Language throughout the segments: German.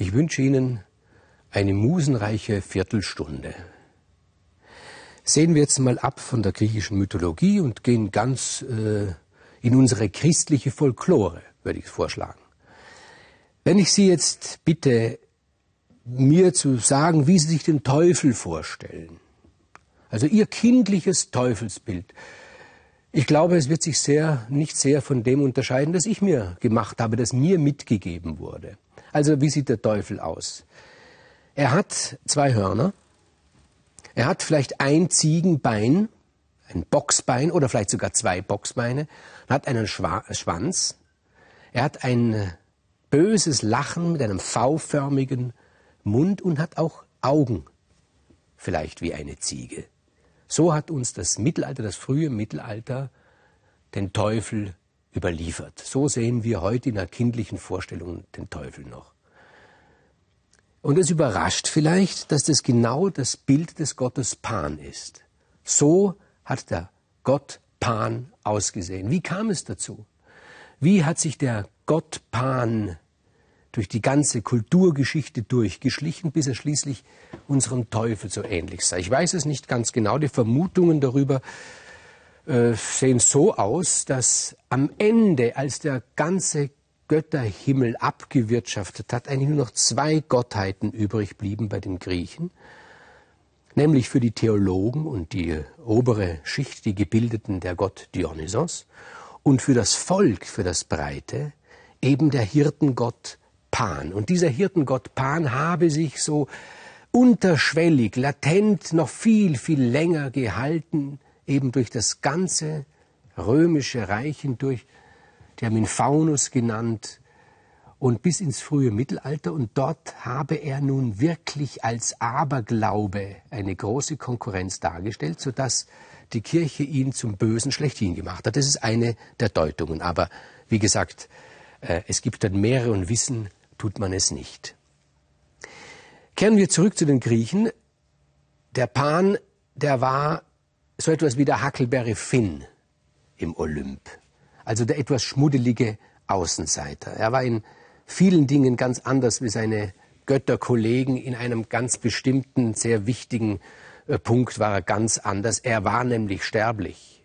Ich wünsche Ihnen eine musenreiche Viertelstunde. Sehen wir jetzt mal ab von der griechischen Mythologie und gehen ganz äh, in unsere christliche Folklore, würde ich vorschlagen. Wenn ich Sie jetzt bitte, mir zu sagen, wie Sie sich den Teufel vorstellen, also Ihr kindliches Teufelsbild, ich glaube, es wird sich sehr, nicht sehr von dem unterscheiden, das ich mir gemacht habe, das mir mitgegeben wurde. Also wie sieht der Teufel aus? Er hat zwei Hörner, er hat vielleicht ein Ziegenbein, ein Boxbein oder vielleicht sogar zwei Boxbeine, er hat einen Schwa Schwanz, er hat ein böses Lachen mit einem V-förmigen Mund und hat auch Augen, vielleicht wie eine Ziege. So hat uns das Mittelalter, das frühe Mittelalter, den Teufel überliefert. So sehen wir heute in der kindlichen Vorstellung den Teufel noch. Und es überrascht vielleicht, dass das genau das Bild des Gottes Pan ist. So hat der Gott Pan ausgesehen. Wie kam es dazu? Wie hat sich der Gott Pan durch die ganze Kulturgeschichte durchgeschlichen, bis er schließlich unserem Teufel so ähnlich sei. Ich weiß es nicht ganz genau. Die Vermutungen darüber äh, sehen so aus, dass am Ende, als der ganze Götterhimmel abgewirtschaftet hat, eigentlich nur noch zwei Gottheiten übrig blieben bei den Griechen, nämlich für die Theologen und die obere Schicht, die Gebildeten, der Gott Dionysos, und für das Volk, für das Breite, eben der Hirtengott Pan. Und dieser Hirtengott Pan habe sich so unterschwellig, latent noch viel, viel länger gehalten, eben durch das ganze römische Reich hindurch. Die haben ihn Faunus genannt und bis ins frühe Mittelalter. Und dort habe er nun wirklich als Aberglaube eine große Konkurrenz dargestellt, sodass die Kirche ihn zum Bösen schlechthin gemacht hat. Das ist eine der Deutungen. Aber wie gesagt, äh, es gibt dann mehrere und wissen, tut man es nicht. Kehren wir zurück zu den Griechen. Der Pan, der war so etwas wie der Huckleberry Finn im Olymp. Also der etwas schmuddelige Außenseiter. Er war in vielen Dingen ganz anders wie seine Götterkollegen. In einem ganz bestimmten, sehr wichtigen äh, Punkt war er ganz anders. Er war nämlich sterblich.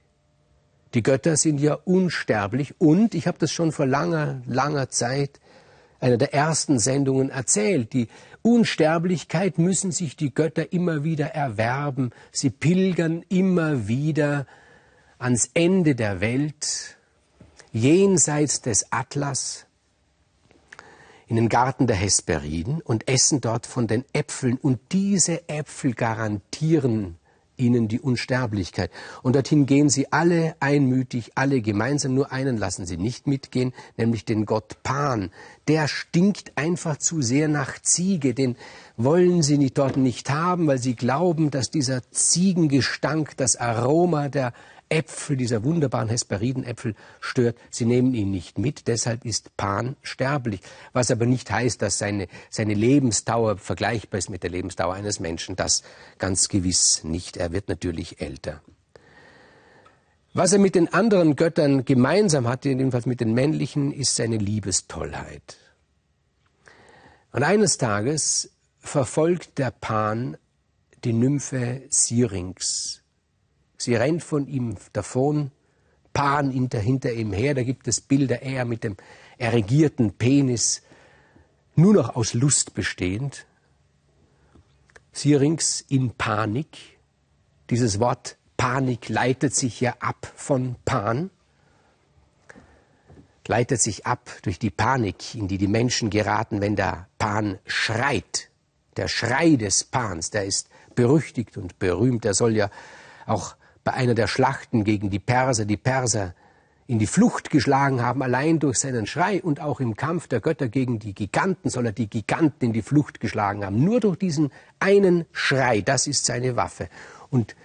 Die Götter sind ja unsterblich und, ich habe das schon vor langer, langer Zeit einer der ersten Sendungen erzählt. Die Unsterblichkeit müssen sich die Götter immer wieder erwerben. Sie pilgern immer wieder ans Ende der Welt, jenseits des Atlas, in den Garten der Hesperiden und essen dort von den Äpfeln. Und diese Äpfel garantieren ihnen die Unsterblichkeit. Und dorthin gehen sie alle einmütig, alle gemeinsam, nur einen lassen sie nicht mitgehen, nämlich den Gott Pan. Der stinkt einfach zu sehr nach Ziege, den wollen sie nicht dort nicht haben, weil sie glauben, dass dieser Ziegengestank das Aroma der Äpfel, dieser wunderbaren Hesperidenäpfel stört. Sie nehmen ihn nicht mit, deshalb ist Pan sterblich. Was aber nicht heißt, dass seine, seine Lebensdauer vergleichbar ist mit der Lebensdauer eines Menschen. Das ganz gewiss nicht. Er wird natürlich älter. Was er mit den anderen Göttern gemeinsam hatte, jedenfalls mit den männlichen, ist seine Liebestollheit. Und eines Tages verfolgt der Pan die Nymphe Syrinx Sie rennt von ihm davon, Pan hinter, ihm her. Da gibt es Bilder, er mit dem erregierten Penis, nur noch aus Lust bestehend. Syrinx in Panik. Dieses Wort Panik leitet sich ja ab von Pan, leitet sich ab durch die Panik, in die die Menschen geraten, wenn der Pan schreit. Der Schrei des Pans, der ist berüchtigt und berühmt, der soll ja auch bei einer der Schlachten gegen die Perser die Perser in die Flucht geschlagen haben, allein durch seinen Schrei und auch im Kampf der Götter gegen die Giganten soll er die Giganten in die Flucht geschlagen haben. Nur durch diesen einen Schrei, das ist seine Waffe. Und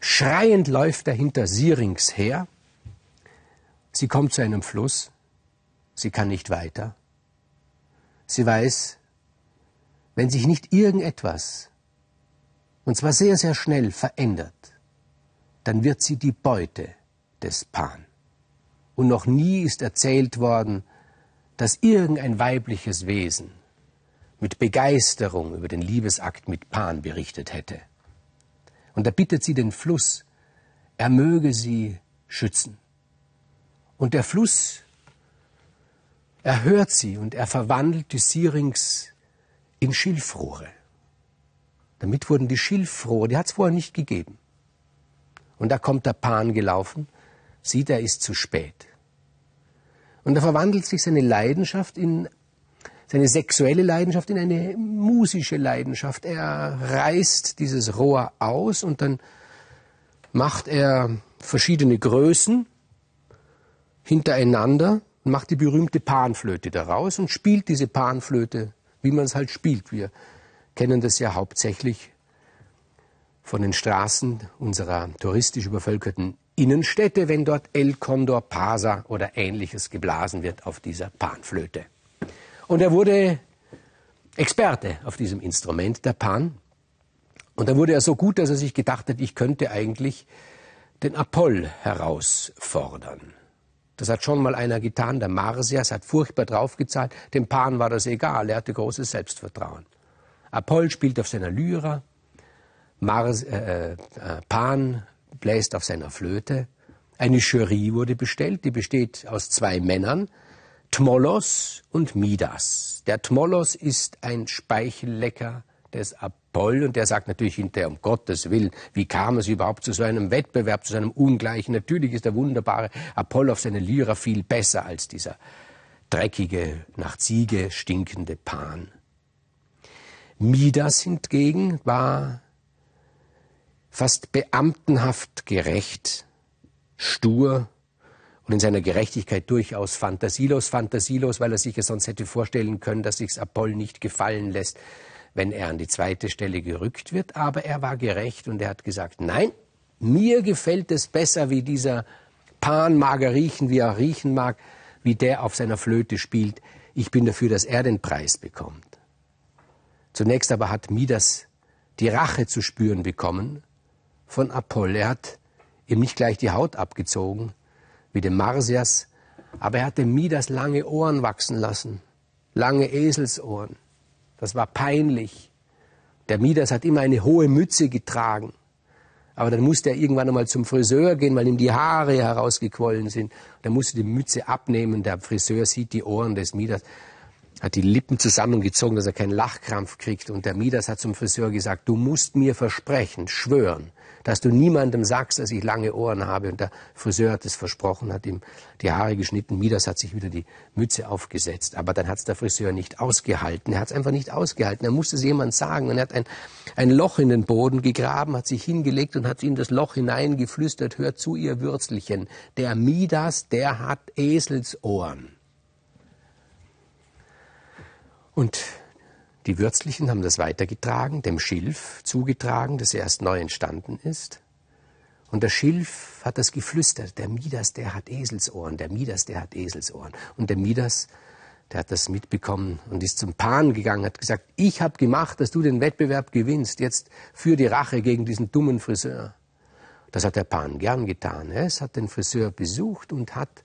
schreiend läuft er hinter Syrinx her. Sie kommt zu einem Fluss. Sie kann nicht weiter. Sie weiß, wenn sich nicht irgendetwas, und zwar sehr, sehr schnell verändert, dann wird sie die Beute des Pan. Und noch nie ist erzählt worden, dass irgendein weibliches Wesen mit Begeisterung über den Liebesakt mit Pan berichtet hätte. Und da bittet sie den Fluss, er möge sie schützen. Und der Fluss er hört sie und er verwandelt die Syrinx in Schilfrohre. Damit wurden die Schilfrohre, die hat es vorher nicht gegeben. Und da kommt der Pan gelaufen, sieht, er ist zu spät. Und da verwandelt sich seine Leidenschaft in, seine sexuelle Leidenschaft in eine musische Leidenschaft. Er reißt dieses Rohr aus und dann macht er verschiedene Größen hintereinander macht die berühmte Panflöte daraus und spielt diese Panflöte, wie man es halt spielt. Wir kennen das ja hauptsächlich von den Straßen unserer touristisch übervölkerten Innenstädte, wenn dort El Condor Pasa oder ähnliches geblasen wird auf dieser Panflöte. Und er wurde Experte auf diesem Instrument, der Pan. Und da wurde er so gut, dass er sich gedacht hat, ich könnte eigentlich den Apoll herausfordern. Das hat schon mal einer getan, der Marsias hat furchtbar draufgezahlt. Dem Pan war das egal, er hatte großes Selbstvertrauen. Apoll spielt auf seiner Lyra, Mars, äh, äh, Pan bläst auf seiner Flöte. Eine Jury wurde bestellt, die besteht aus zwei Männern, Tmolos und Midas. Der Tmolos ist ein Speichellecker des Apoll und der sagt natürlich hinterher, um Gottes Willen, wie kam es überhaupt zu so einem Wettbewerb, zu so einem Ungleichen? Natürlich ist der wunderbare Apoll auf seine Lyra viel besser als dieser dreckige, nach Ziege stinkende Pan. Midas hingegen war fast beamtenhaft gerecht, stur und in seiner Gerechtigkeit durchaus fantasielos, fantasielos, weil er sich ja sonst hätte vorstellen können, dass sich's Apoll nicht gefallen lässt, wenn er an die zweite Stelle gerückt wird, aber er war gerecht und er hat gesagt, nein, mir gefällt es besser, wie dieser Pan mag er riechen, wie er riechen mag, wie der auf seiner Flöte spielt. Ich bin dafür, dass er den Preis bekommt. Zunächst aber hat Midas die Rache zu spüren bekommen von Apoll. Er hat ihm nicht gleich die Haut abgezogen, wie dem Marsias, aber er hat dem Midas lange Ohren wachsen lassen, lange Eselsohren. Das war peinlich. Der Midas hat immer eine hohe Mütze getragen. Aber dann musste er irgendwann einmal zum Friseur gehen, weil ihm die Haare herausgequollen sind. Dann musste die Mütze abnehmen. Der Friseur sieht die Ohren des Midas, hat die Lippen zusammengezogen, dass er keinen Lachkrampf kriegt. Und der Midas hat zum Friseur gesagt, du musst mir versprechen, schwören, dass du niemandem sagst, dass ich lange Ohren habe. Und der Friseur hat es versprochen, hat ihm die Haare geschnitten. Midas hat sich wieder die Mütze aufgesetzt. Aber dann hat es der Friseur nicht ausgehalten. Er hat es einfach nicht ausgehalten. Er musste es jemand sagen. Und er hat ein, ein Loch in den Boden gegraben, hat sich hingelegt und hat in das Loch hineingeflüstert, hört zu, ihr Würzelchen. Der Midas, der hat Eselsohren. Und die Würzlichen haben das weitergetragen, dem Schilf zugetragen, das erst neu entstanden ist. Und der Schilf hat das geflüstert. Der Midas, der hat Eselsohren. Der Midas, der hat Eselsohren. Und der Midas, der hat das mitbekommen und ist zum Pan gegangen, hat gesagt, ich habe gemacht, dass du den Wettbewerb gewinnst. Jetzt für die Rache gegen diesen dummen Friseur. Das hat der Pan gern getan. Es hat den Friseur besucht und hat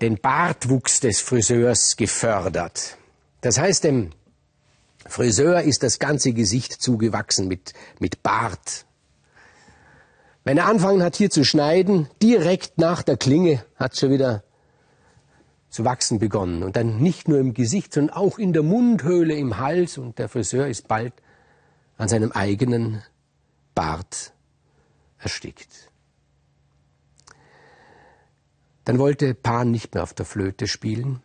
den Bartwuchs des Friseurs gefördert. Das heißt, dem Friseur ist das ganze Gesicht zugewachsen mit, mit Bart. Wenn er angefangen hat hier zu schneiden, direkt nach der Klinge hat schon wieder zu wachsen begonnen. Und dann nicht nur im Gesicht, sondern auch in der Mundhöhle, im Hals. Und der Friseur ist bald an seinem eigenen Bart erstickt. Dann wollte Pan nicht mehr auf der Flöte spielen.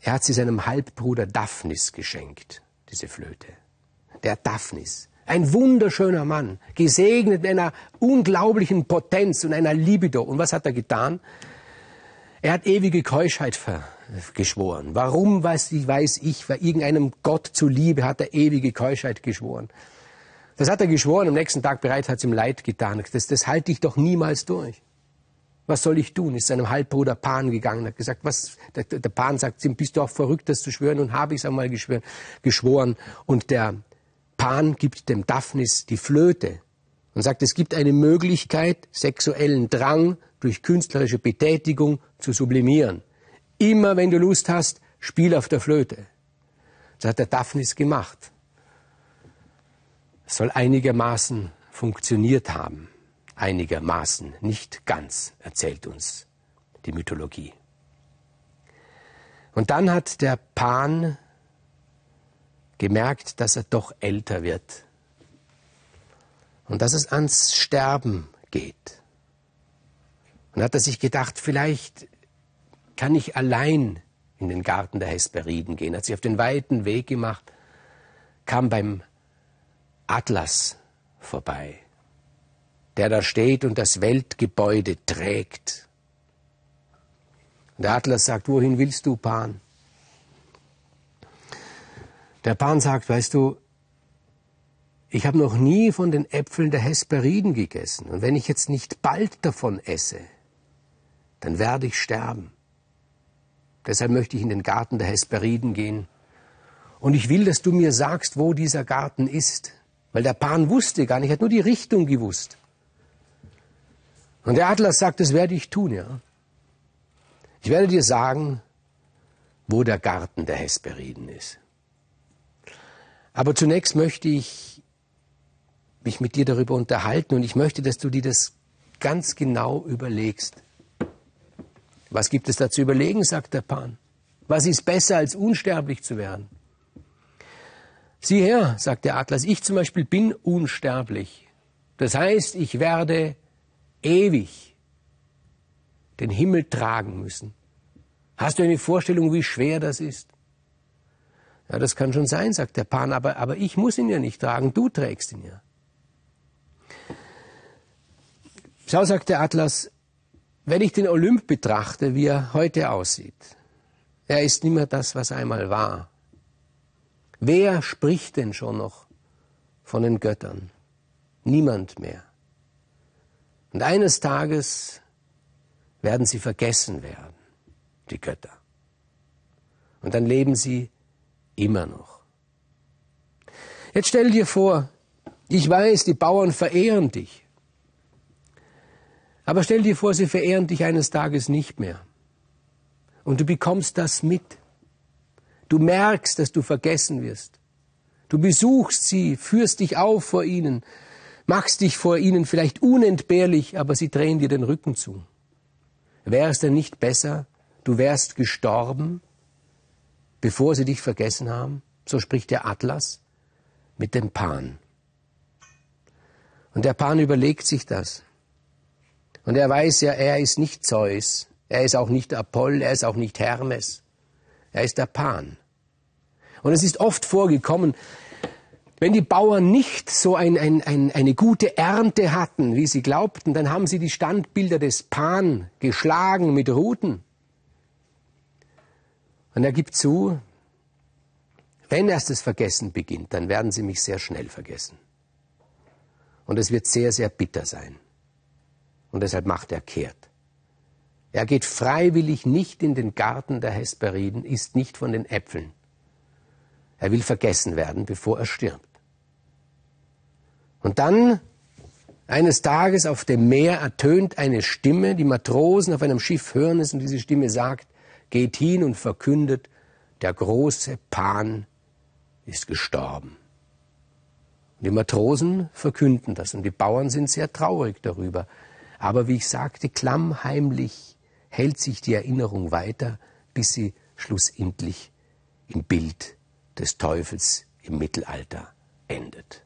Er hat sie seinem Halbbruder Daphnis geschenkt diese Flöte. Der Daphnis. Ein wunderschöner Mann, gesegnet mit einer unglaublichen Potenz und einer Libido. Und was hat er getan? Er hat ewige Keuschheit geschworen. Warum weiß ich, weiß ich, weil irgendeinem Gott zuliebe hat er ewige Keuschheit geschworen. Das hat er geschworen, am nächsten Tag bereits hat es ihm leid getan. Das, das halte ich doch niemals durch. Was soll ich tun? Ist seinem Halbbruder Pan gegangen, hat gesagt, was, der, der Pan sagt, bist du auch verrückt, das zu schwören? Und habe ich es einmal geschworen, geschworen. Und der Pan gibt dem Daphnis die Flöte und sagt, es gibt eine Möglichkeit, sexuellen Drang durch künstlerische Betätigung zu sublimieren. Immer wenn du Lust hast, spiel auf der Flöte. Das hat der Daphnis gemacht. Es soll einigermaßen funktioniert haben. Einigermaßen, nicht ganz, erzählt uns die Mythologie. Und dann hat der Pan gemerkt, dass er doch älter wird und dass es ans Sterben geht. Und hat er sich gedacht, vielleicht kann ich allein in den Garten der Hesperiden gehen. Hat sich auf den weiten Weg gemacht, kam beim Atlas vorbei, der da steht und das Weltgebäude trägt. Der Atlas sagt, wohin willst du, Pan? Der Pan sagt, weißt du, ich habe noch nie von den Äpfeln der Hesperiden gegessen. Und wenn ich jetzt nicht bald davon esse, dann werde ich sterben. Deshalb möchte ich in den Garten der Hesperiden gehen. Und ich will, dass du mir sagst, wo dieser Garten ist. Weil der Pan wusste gar nicht, er hat nur die Richtung gewusst. Und der Adler sagt, das werde ich tun, ja. Ich werde dir sagen, wo der Garten der Hesperiden ist. Aber zunächst möchte ich mich mit dir darüber unterhalten und ich möchte, dass du dir das ganz genau überlegst. Was gibt es da zu überlegen, sagt der Pan. Was ist besser, als unsterblich zu werden? Sieh her, sagt der Atlas, ich zum Beispiel bin unsterblich. Das heißt, ich werde ewig den Himmel tragen müssen. Hast du eine Vorstellung, wie schwer das ist? Ja, das kann schon sein, sagt der Pan, aber, aber ich muss ihn ja nicht tragen, du trägst ihn ja. Schau, sagt der Atlas, wenn ich den Olymp betrachte, wie er heute aussieht, er ist nicht mehr das, was einmal war. Wer spricht denn schon noch von den Göttern? Niemand mehr. Und eines Tages werden sie vergessen werden, die Götter. Und dann leben sie immer noch. Jetzt stell dir vor, ich weiß, die Bauern verehren dich. Aber stell dir vor, sie verehren dich eines Tages nicht mehr. Und du bekommst das mit. Du merkst, dass du vergessen wirst. Du besuchst sie, führst dich auf vor ihnen, machst dich vor ihnen vielleicht unentbehrlich, aber sie drehen dir den Rücken zu. Wäre es denn nicht besser, du wärst gestorben, bevor sie dich vergessen haben? So spricht der Atlas mit dem Pan. Und der Pan überlegt sich das. Und er weiß ja, er ist nicht Zeus, er ist auch nicht Apoll, er ist auch nicht Hermes, er ist der Pan. Und es ist oft vorgekommen, wenn die Bauern nicht so ein, ein, ein, eine gute Ernte hatten, wie sie glaubten, dann haben sie die Standbilder des Pan geschlagen mit Ruten. Und er gibt zu, wenn erst das Vergessen beginnt, dann werden sie mich sehr schnell vergessen. Und es wird sehr, sehr bitter sein und deshalb macht er kehrt. Er geht freiwillig nicht in den Garten der Hesperiden, isst nicht von den Äpfeln. Er will vergessen werden, bevor er stirbt. Und dann, eines Tages auf dem Meer, ertönt eine Stimme, die Matrosen auf einem Schiff hören es, und diese Stimme sagt, geht hin und verkündet, der große Pan ist gestorben. Und die Matrosen verkünden das und die Bauern sind sehr traurig darüber. Aber wie ich sagte, klammheimlich hält sich die Erinnerung weiter, bis sie schlussendlich im Bild des Teufels im Mittelalter endet.